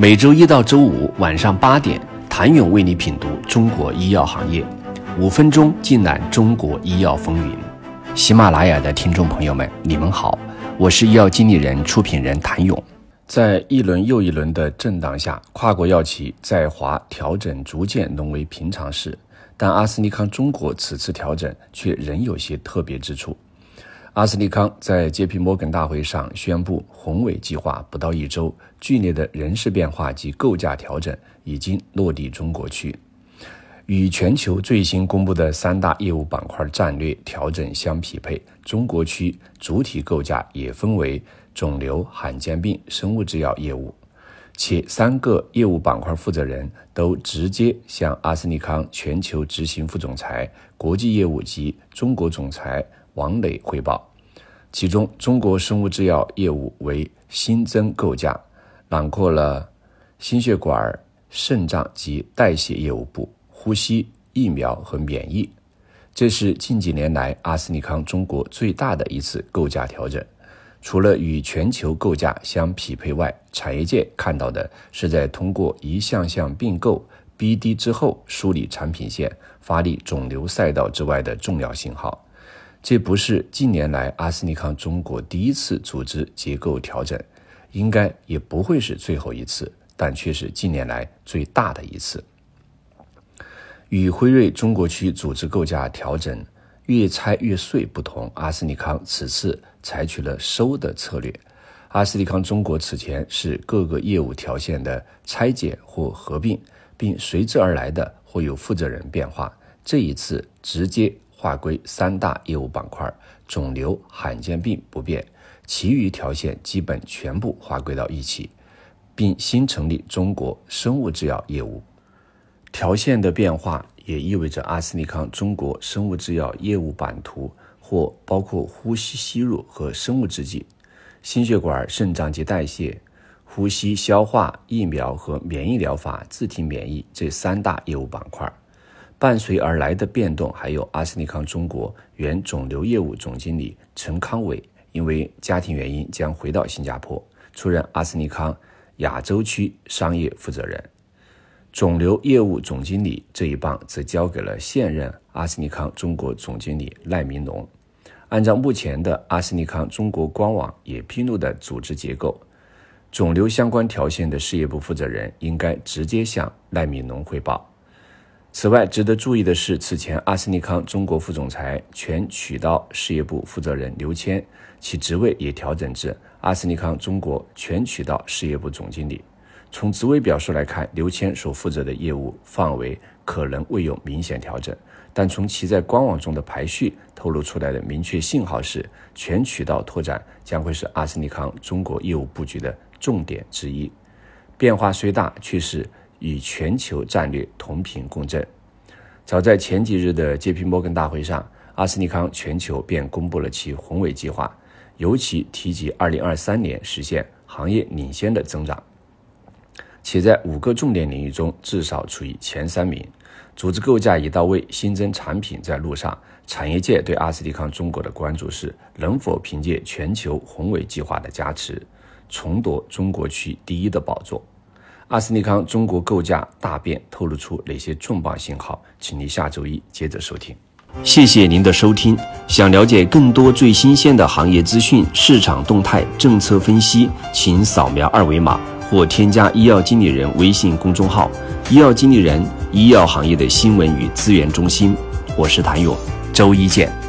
每周一到周五晚上八点，谭勇为你品读中国医药行业，五分钟尽览中国医药风云。喜马拉雅的听众朋友们，你们好，我是医药经理人、出品人谭勇。在一轮又一轮的震荡下，跨国药企在华调整逐渐沦为平常事，但阿斯利康中国此次调整却仍有些特别之处。阿斯利康在 J.P. 摩根大会上宣布宏伟计划不到一周，剧烈的人事变化及构架调整已经落地中国区。与全球最新公布的三大业务板块战略调整相匹配，中国区主体构架也分为肿瘤、罕见病、生物制药业务，且三个业务板块负责人都直接向阿斯利康全球执行副总裁、国际业务及中国总裁王磊汇报。其中，中国生物制药业务为新增构架，囊括了心血管、肾脏及代谢业务部、呼吸、疫苗和免疫。这是近几年来阿斯利康中国最大的一次构架调整。除了与全球构架相匹配外，产业界看到的是在通过一项项并购 BD 之后梳理产品线、发力肿瘤赛道之外的重要信号。这不是近年来阿斯利康中国第一次组织结构调整，应该也不会是最后一次，但却是近年来最大的一次。与辉瑞中国区组织构架调整越拆越碎不同，阿斯利康此次采取了收的策略。阿斯利康中国此前是各个业务条线的拆解或合并，并随之而来的或有负责人变化，这一次直接。划归三大业务板块，肿瘤、罕见病不变，其余条线基本全部划归到一起，并新成立中国生物制药业务。条线的变化也意味着阿斯利康中国生物制药业务版图或包括呼吸吸入和生物制剂、心血管、肾脏及代谢、呼吸消化、疫苗和免疫疗法、自体免疫这三大业务板块。伴随而来的变动，还有阿斯利康中国原肿瘤业务总经理陈康伟，因为家庭原因将回到新加坡，出任阿斯利康亚洲区商业负责人。肿瘤业务总经理这一棒则交给了现任阿斯利康中国总经理赖明农。按照目前的阿斯利康中国官网也披露的组织结构，肿瘤相关条线的事业部负责人应该直接向赖明农汇报。此外，值得注意的是，此前阿斯利康中国副总裁全渠道事业部负责人刘谦，其职位也调整至阿斯利康中国全渠道事业部总经理。从职位表述来看，刘谦所负责的业务范围可能未有明显调整，但从其在官网中的排序透露出来的明确信号是，全渠道拓展将会是阿斯利康中国业务布局的重点之一。变化虽大，却是。与全球战略同频共振。早在前几日的 J.P. 摩根大会上，阿斯利康全球便公布了其宏伟计划，尤其提及2023年实现行业领先的增长，且在五个重点领域中至少处于前三名。组织构架已到位，新增产品在路上。产业界对阿斯利康中国的关注是，能否凭借全球宏伟计划的加持，重夺中国区第一的宝座。阿斯利康中国构架大变透露出哪些重磅信号？请您下周一接着收听。谢谢您的收听。想了解更多最新鲜的行业资讯、市场动态、政策分析，请扫描二维码或添加医药经理人微信公众号“医药经理人”——医药行业的新闻与资源中心。我是谭勇，周一见。